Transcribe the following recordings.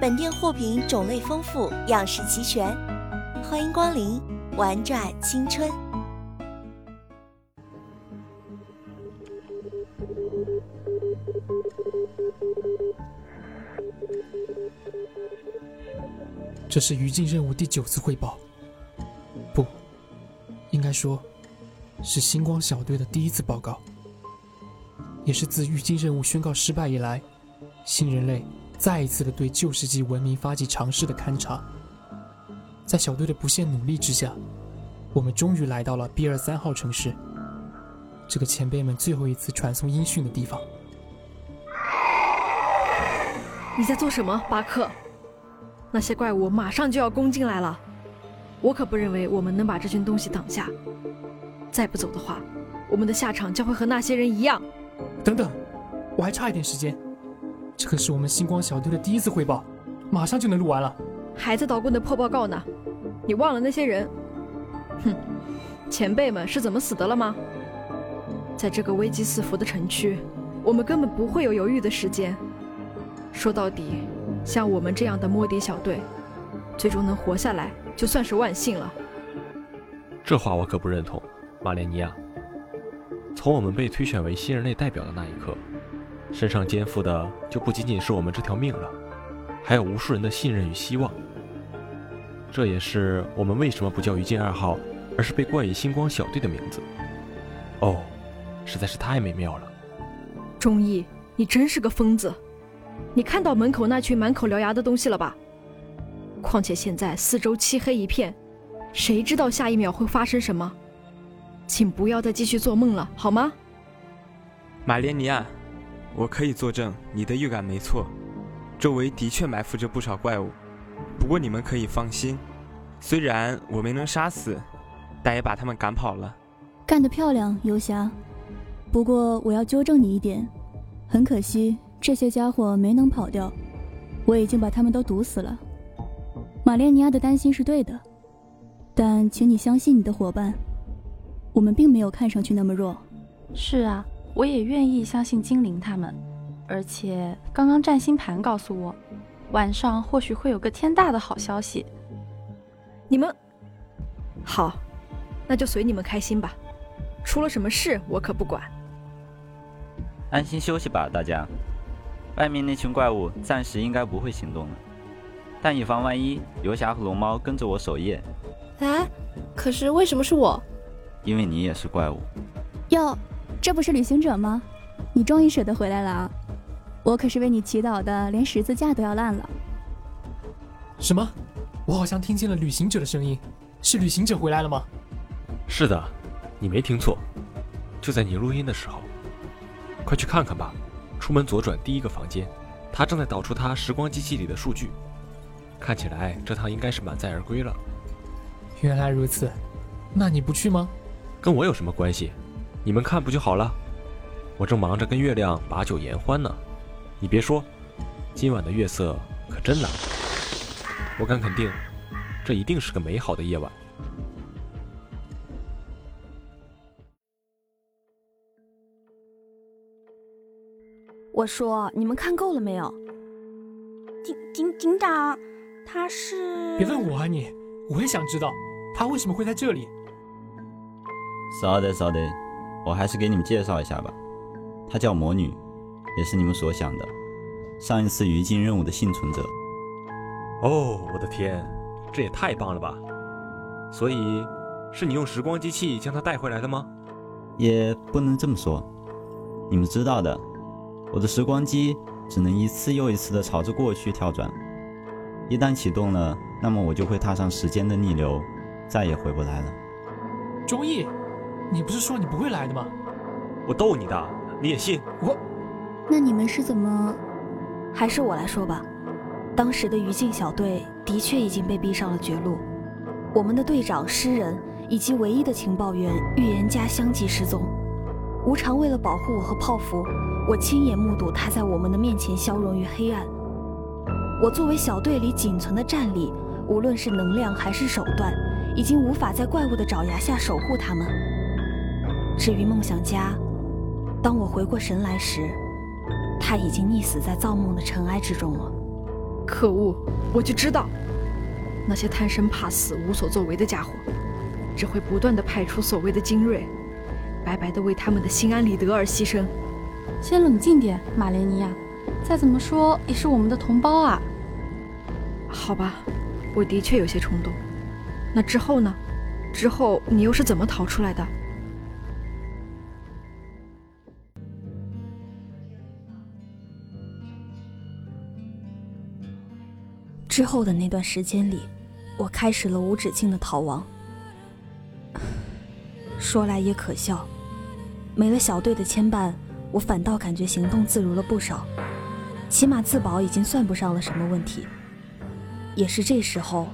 本店货品种类丰富，样式齐全，欢迎光临，玩转青春。这是于禁任务第九次汇报，不，应该说，是星光小队的第一次报告，也是自于禁任务宣告失败以来，新人类再一次的对旧世纪文明发起尝试的勘察。在小队的不懈努力之下，我们终于来到了 B 二三号城市，这个前辈们最后一次传送音讯的地方。你在做什么，巴克？那些怪物马上就要攻进来了，我可不认为我们能把这群东西挡下。再不走的话，我们的下场将会和那些人一样。等等，我还差一点时间。这可是我们星光小队的第一次汇报，马上就能录完了。还在捣鼓的破报告呢？你忘了那些人？哼，前辈们是怎么死的了吗？在这个危机四伏的城区，我们根本不会有犹豫的时间。说到底。像我们这样的摸底小队，最终能活下来，就算是万幸了。这话我可不认同，马莲尼亚。从我们被推选为新人类代表的那一刻，身上肩负的就不仅仅是我们这条命了，还有无数人的信任与希望。这也是我们为什么不叫于禁二号，而是被冠以星光小队的名字。哦，实在是太美妙了。忠义，你真是个疯子。你看到门口那群满口獠牙的东西了吧？况且现在四周漆黑一片，谁知道下一秒会发生什么？请不要再继续做梦了，好吗？马莲尼亚，我可以作证，你的预感没错，周围的确埋伏着不少怪物。不过你们可以放心，虽然我没能杀死，但也把他们赶跑了。干得漂亮，游侠。不过我要纠正你一点，很可惜。这些家伙没能跑掉，我已经把他们都毒死了。玛莲尼亚的担心是对的，但请你相信你的伙伴，我们并没有看上去那么弱。是啊，我也愿意相信精灵他们。而且刚刚占星盘告诉我，晚上或许会有个天大的好消息。你们好，那就随你们开心吧。出了什么事我可不管。安心休息吧，大家。外面那群怪物暂时应该不会行动了，但以防万一，游侠和龙猫跟着我守夜。哎，可是为什么是我？因为你也是怪物。哟，这不是旅行者吗？你终于舍得回来了啊！我可是为你祈祷的，连十字架都要烂了。什么？我好像听见了旅行者的声音，是旅行者回来了吗？是的，你没听错，就在你录音的时候，快去看看吧。出门左转第一个房间，他正在导出他时光机器里的数据。看起来这趟应该是满载而归了。原来如此，那你不去吗？跟我有什么关系？你们看不就好了？我正忙着跟月亮把酒言欢呢。你别说，今晚的月色可真蓝。我敢肯定，这这一定是个美好的夜晚。我说，你们看够了没有？警警警长，他是……别问我啊你，我也想知道他为什么会在这里。稍等稍等，我还是给你们介绍一下吧。她叫魔女，也是你们所想的上一次余烬任务的幸存者。哦，我的天，这也太棒了吧！所以，是你用时光机器将她带回来的吗？也不能这么说，你们知道的。我的时光机只能一次又一次地朝着过去跳转，一旦启动了，那么我就会踏上时间的逆流，再也回不来了。钟意，你不是说你不会来的吗？我逗你的，你也信？我……那你们是怎么？还是我来说吧。当时的于静小队的确已经被逼上了绝路，我们的队长诗人以及唯一的情报员预言家相继失踪。无常为了保护我和泡芙。我亲眼目睹他在我们的面前消融于黑暗。我作为小队里仅存的战力，无论是能量还是手段，已经无法在怪物的爪牙下守护他们。至于梦想家，当我回过神来时，他已经溺死在造梦的尘埃之中了。可恶！我就知道，那些贪生怕死、无所作为的家伙，只会不断的派出所谓的精锐，白白的为他们的心安理得而牺牲。先冷静点，马莲尼亚。再怎么说也是我们的同胞啊。好吧，我的确有些冲动。那之后呢？之后你又是怎么逃出来的？之后的那段时间里，我开始了无止境的逃亡。说来也可笑，没了小队的牵绊。我反倒感觉行动自如了不少，起码自保已经算不上了什么问题。也是这时候，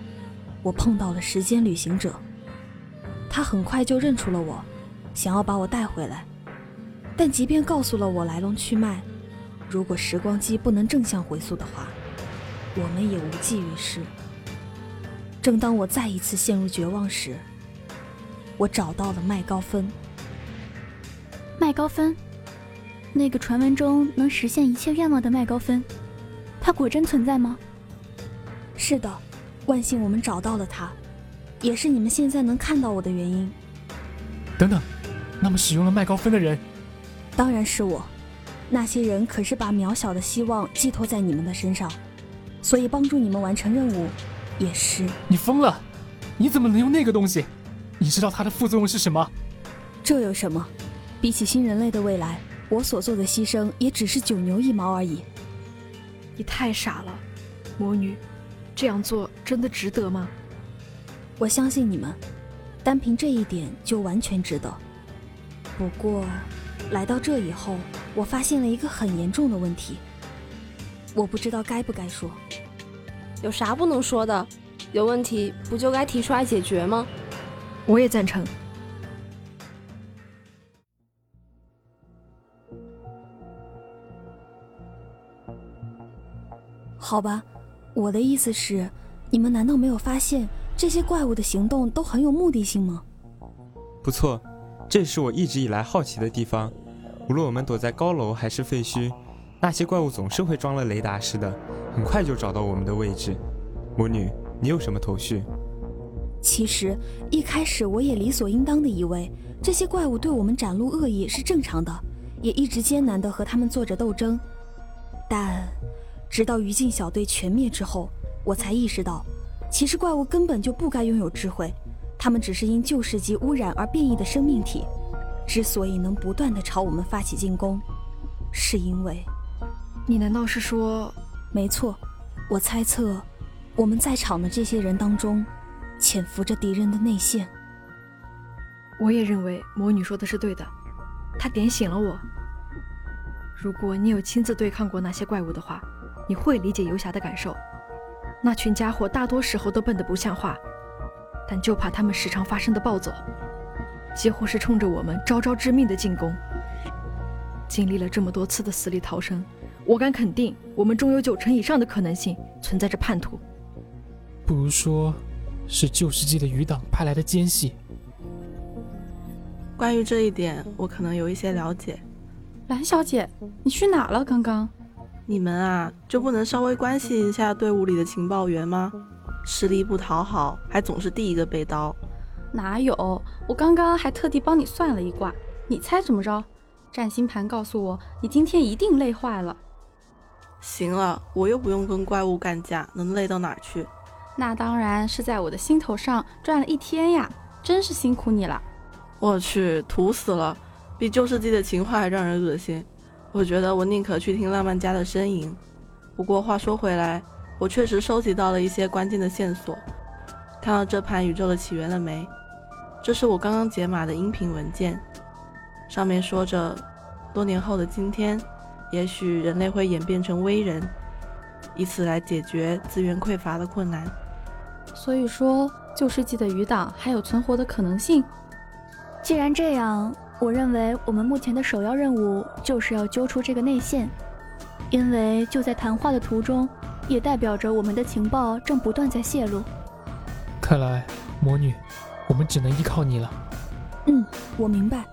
我碰到了时间旅行者，他很快就认出了我，想要把我带回来。但即便告诉了我来龙去脉，如果时光机不能正向回溯的话，我们也无济于事。正当我再一次陷入绝望时，我找到了麦高芬。麦高芬。那个传闻中能实现一切愿望的麦高芬，他果真存在吗？是的，万幸我们找到了他，也是你们现在能看到我的原因。等等，那么使用了麦高芬的人，当然是我。那些人可是把渺小的希望寄托在你们的身上，所以帮助你们完成任务，也是。你疯了？你怎么能用那个东西？你知道它的副作用是什么？这有什么？比起新人类的未来。我所做的牺牲也只是九牛一毛而已。你太傻了，魔女，这样做真的值得吗？我相信你们，单凭这一点就完全值得。不过，来到这以后，我发现了一个很严重的问题。我不知道该不该说。有啥不能说的？有问题不就该提出来解决吗？我也赞成。好吧，我的意思是，你们难道没有发现这些怪物的行动都很有目的性吗？不错，这是我一直以来好奇的地方。无论我们躲在高楼还是废墟，那些怪物总是会装了雷达似的，很快就找到我们的位置。魔女，你有什么头绪？其实一开始我也理所应当的以为这些怪物对我们展露恶意是正常的，也一直艰难的和他们做着斗争，但。直到余烬小队全灭之后，我才意识到，其实怪物根本就不该拥有智慧，他们只是因旧世纪污染而变异的生命体。之所以能不断的朝我们发起进攻，是因为……你难道是说……没错，我猜测，我们在场的这些人当中，潜伏着敌人的内线。我也认为魔女说的是对的，她点醒了我。如果你有亲自对抗过那些怪物的话。你会理解游侠的感受，那群家伙大多时候都笨得不像话，但就怕他们时常发生的暴走，几乎是冲着我们招招致命的进攻。经历了这么多次的死里逃生，我敢肯定，我们中有九成以上的可能性存在着叛徒。不如说，是旧世纪的余党派来的奸细。关于这一点，我可能有一些了解。蓝小姐，你去哪了？刚刚，你们啊，就不能稍微关心一下队伍里的情报员吗？吃力不讨好，还总是第一个被刀。哪有？我刚刚还特地帮你算了一卦，你猜怎么着？占星盘告诉我，你今天一定累坏了。行了，我又不用跟怪物干架，能累到哪儿去？那当然是在我的心头上转了一天呀，真是辛苦你了。我去，土死了！比旧世纪的情话还让人恶心。我觉得我宁可去听浪漫家的呻吟。不过话说回来，我确实收集到了一些关键的线索。看到这盘宇宙的起源了没？这是我刚刚解码的音频文件，上面说着，多年后的今天，也许人类会演变成微人，以此来解决资源匮乏的困难。所以说，旧世纪的余党还有存活的可能性。既然这样，我认为我们目前的首要任务就是要揪出这个内线，因为就在谈话的途中，也代表着我们的情报正不断在泄露。看来，魔女，我们只能依靠你了。嗯，我明白。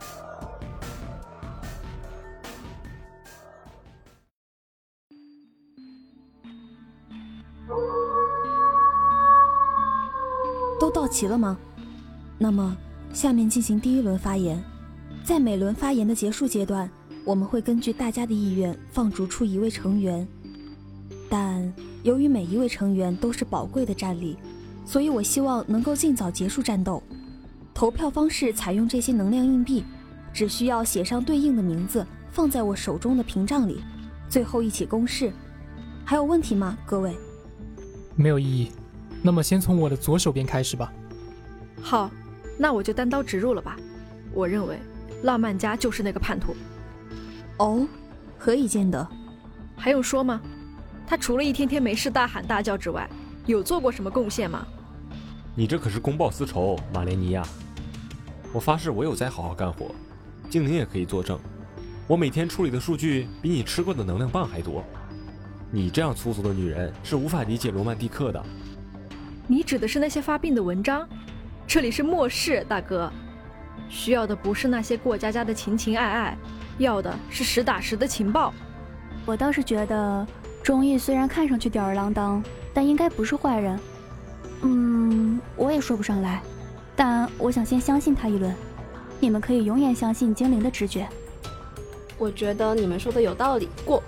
都到齐了吗？那么。下面进行第一轮发言，在每轮发言的结束阶段，我们会根据大家的意愿放逐出一位成员。但由于每一位成员都是宝贵的战力，所以我希望能够尽早结束战斗。投票方式采用这些能量硬币，只需要写上对应的名字，放在我手中的屏障里，最后一起公示。还有问题吗，各位？没有异议。那么先从我的左手边开始吧。好。那我就单刀直入了吧，我认为浪漫家就是那个叛徒。哦，何以见得？还用说吗？他除了一天天没事大喊大叫之外，有做过什么贡献吗？你这可是公报私仇，马莲尼亚。我发誓，我有在好好干活。精灵也可以作证，我每天处理的数据比你吃过的能量棒还多。你这样粗俗的女人是无法理解罗曼蒂克的。你指的是那些发病的文章？这里是末世，大哥，需要的不是那些过家家的情情爱爱，要的是实打实的情报。我倒是觉得钟意虽然看上去吊儿郎当，但应该不是坏人。嗯，我也说不上来，但我想先相信他一轮。你们可以永远相信精灵的直觉。我觉得你们说的有道理，过。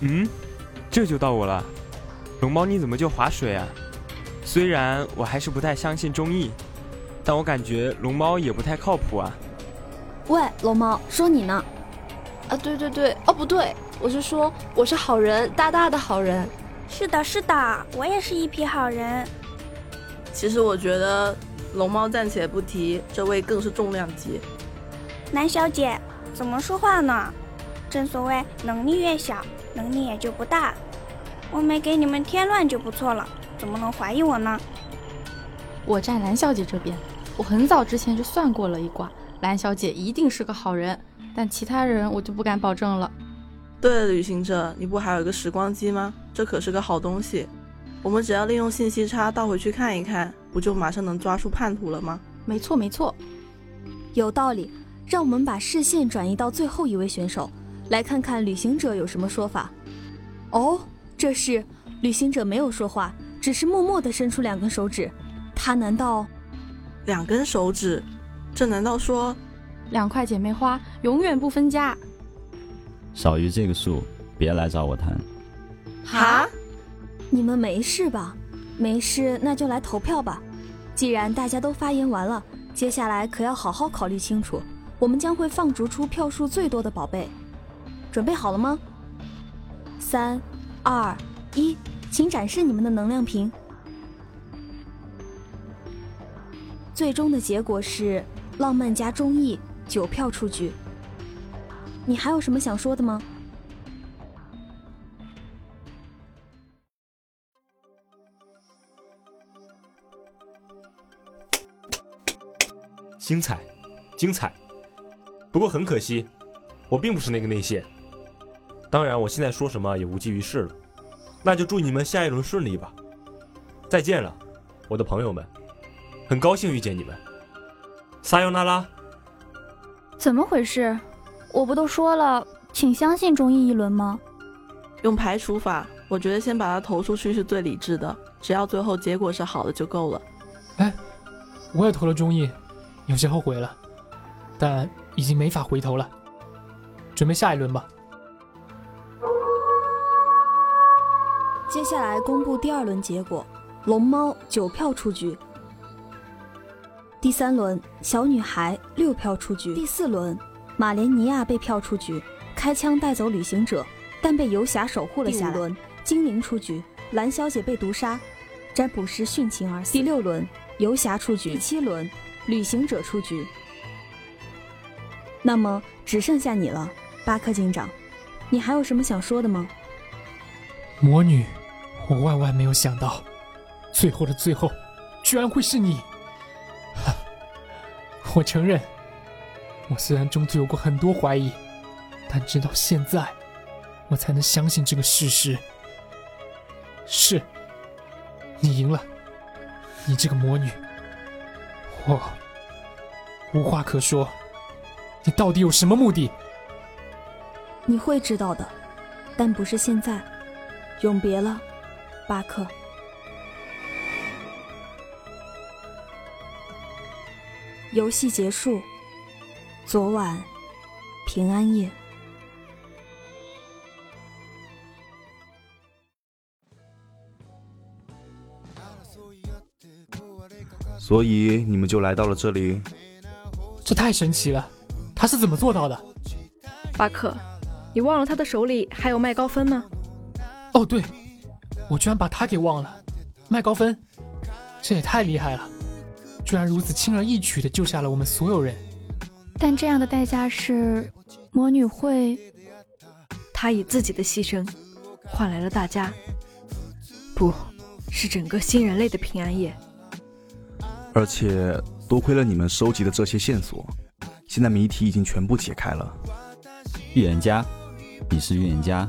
嗯，这就到我了。龙猫，你怎么就划水啊？虽然我还是不太相信中意。但我感觉龙猫也不太靠谱啊。喂，龙猫，说你呢？啊，对对对，哦不对，我是说我是好人，大大的好人。是的，是的，我也是一匹好人。其实我觉得龙猫暂且不提，这位更是重量级。南小姐，怎么说话呢？正所谓能力越小，能力也就不大。我没给你们添乱就不错了，怎么能怀疑我呢？我站蓝小姐这边。我很早之前就算过了一卦，蓝小姐一定是个好人，但其他人我就不敢保证了。对了，旅行者，你不还有一个时光机吗？这可是个好东西，我们只要利用信息差倒回去看一看，不就马上能抓住叛徒了吗？没错，没错，有道理。让我们把视线转移到最后一位选手，来看看旅行者有什么说法。哦，这是旅行者没有说话，只是默默地伸出两根手指。他难道？两根手指，这难道说两块姐妹花永远不分家？少于这个数，别来找我谈。哈？你们没事吧？没事，那就来投票吧。既然大家都发言完了，接下来可要好好考虑清楚。我们将会放逐出票数最多的宝贝。准备好了吗？三、二、一，请展示你们的能量瓶。最终的结果是浪漫加中意九票出局。你还有什么想说的吗？精彩，精彩。不过很可惜，我并不是那个内线。当然，我现在说什么也无济于事了。那就祝你们下一轮顺利吧。再见了，我的朋友们。很高兴遇见你们。撒尤那拉。怎么回事？我不都说了，请相信中意一轮吗？用排除法，我觉得先把它投出去是最理智的，只要最后结果是好的就够了。哎，我也投了中意，有些后悔了，但已经没法回头了。准备下一轮吧。接下来公布第二轮结果，龙猫九票出局。第三轮，小女孩六票出局。第四轮，马莲尼亚被票出局，开枪带走旅行者，但被游侠守护了下来。第五轮，精灵出局，蓝小姐被毒杀，占卜师殉情而死。第六轮，游侠出局。第七轮，旅行者出局。那么只剩下你了，巴克警长，你还有什么想说的吗？魔女，我万万没有想到，最后的最后，居然会是你。我承认，我虽然中途有过很多怀疑，但直到现在，我才能相信这个事实。是，你赢了，你这个魔女，我无话可说。你到底有什么目的？你会知道的，但不是现在。永别了，巴克。游戏结束。昨晚，平安夜。所以你们就来到了这里。这太神奇了，他是怎么做到的？巴克，你忘了他的手里还有麦高芬吗？哦，对，我居然把他给忘了。麦高芬，这也太厉害了。居然如此轻而易举的救下了我们所有人，但这样的代价是，魔女会，她以自己的牺牲，换来了大家，不是整个新人类的平安夜。而且多亏了你们收集的这些线索，现在谜题已经全部解开了。预言家，你是预言家，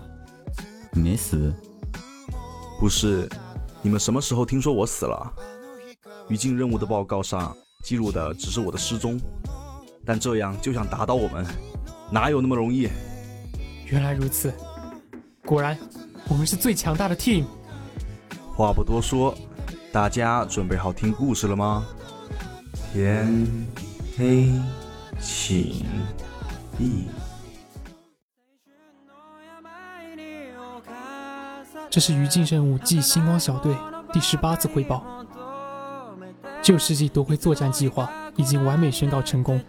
你没死？不是，你们什么时候听说我死了？于禁任务的报告上记录的只是我的失踪，但这样就想打倒我们，哪有那么容易？原来如此，果然我们是最强大的 team。话不多说，大家准备好听故事了吗？天黑请闭。这是于禁任务暨星光小队第十八次汇报。旧世纪夺回作战计划已经完美宣告成功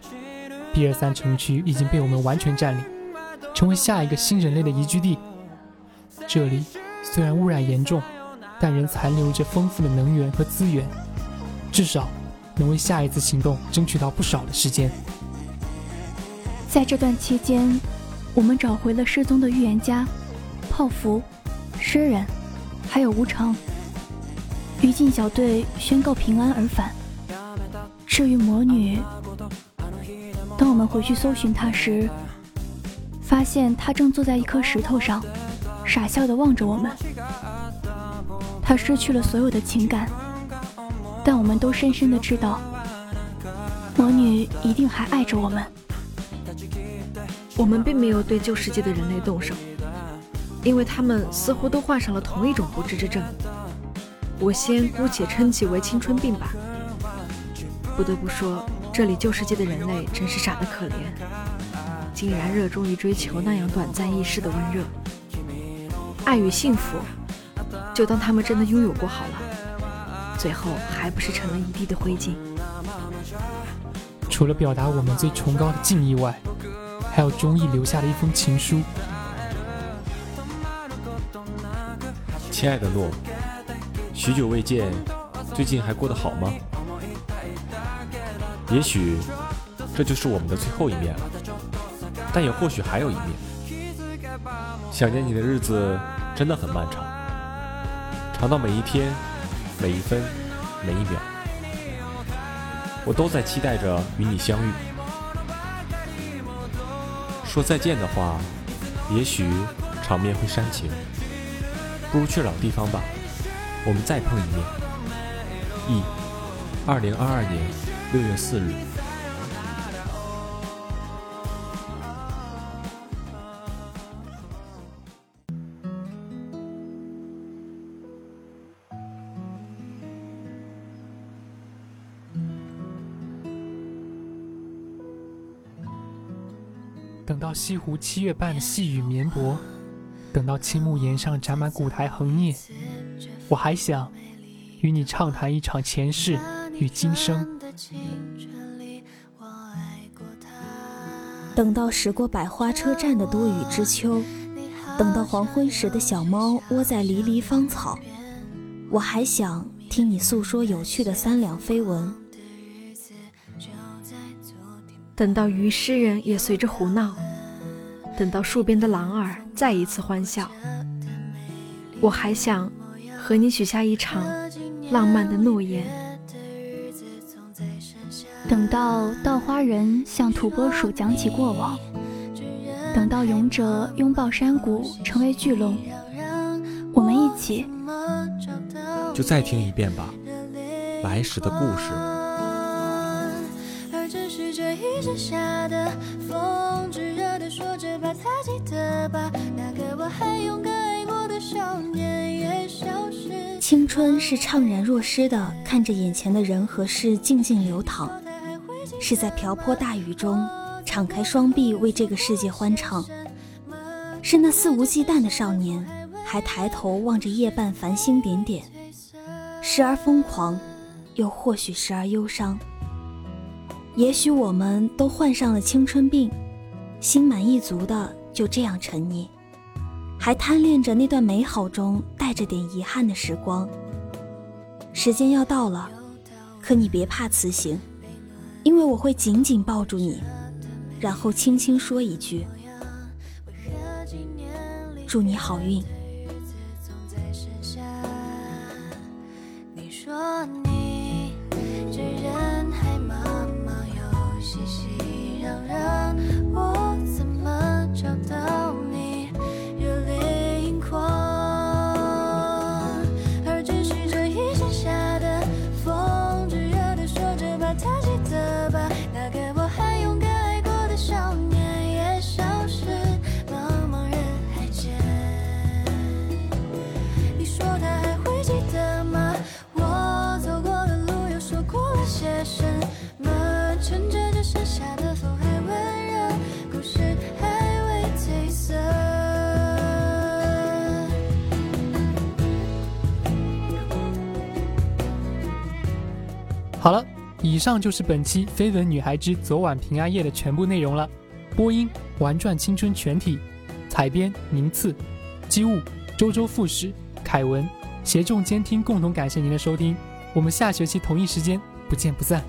，，B 二三城区已经被我们完全占领，成为下一个新人类的宜居地。这里虽然污染严重，但仍残留着丰富的能源和资源，至少能为下一次行动争取到不少的时间。在这段期间，我们找回了失踪的预言家、泡芙、诗人，还有无常。于禁小队宣告平安而返。至于魔女，当我们回去搜寻她时，发现她正坐在一颗石头上，傻笑地望着我们。她失去了所有的情感，但我们都深深地知道，魔女一定还爱着我们。我们并没有对旧世界的人类动手，因为他们似乎都患上了同一种不治之症。我先姑且称其为青春病吧。不得不说，这里旧世界的人类真是傻得可怜，竟然热衷于追求那样短暂易逝的温热。爱与幸福，就当他们真的拥有过好了，最后还不是成了一地的灰烬。除了表达我们最崇高的敬意外，还有钟意留下的一封情书。亲爱的诺。许久未见，最近还过得好吗？也许这就是我们的最后一面了，但也或许还有一面。想念你的日子真的很漫长，长到每一天、每一分、每一秒，我都在期待着与你相遇。说再见的话，也许场面会煽情，不如去老地方吧。我们再碰一面，一、二零二二年六月四日。等到西湖七月半细雨绵薄，等到青木岩上长满古台横叶，我还想与你畅谈一场前世与今生。等到驶过百花车站的多雨之秋，等到黄昏时的小猫窝在离离芳草，我还想听你诉说有趣的三两绯闻。等到鱼诗人也随着胡闹，等到树边的狼儿再一次欢笑，我还想和你许下一场浪漫的诺言。等到稻花人向土拨鼠讲起过往，等到勇者拥抱山谷成为巨龙，我们一起就再听一遍吧，来时的故事。说着吧，还记得吧？那个我还勇敢爱过的少年。青春是怅然若失的，看着眼前的人和事静静流淌，是在瓢泼大雨中敞开双臂为这个世界欢唱，是那肆无忌惮的少年，还抬头望着夜半繁星点点，时而疯狂，又或许时而忧伤。也许我们都患上了青春病，心满意足的就这样沉溺，还贪恋着那段美好中带着点遗憾的时光。时间要到了，可你别怕辞行，因为我会紧紧抱住你，然后轻轻说一句：“祝你好运。”好了，以上就是本期《绯闻女孩之昨晚平安夜》的全部内容了。播音：玩转青春全体，采编：宁次，机务：周周副使凯文，协众监听，共同感谢您的收听。我们下学期同一时间不见不散。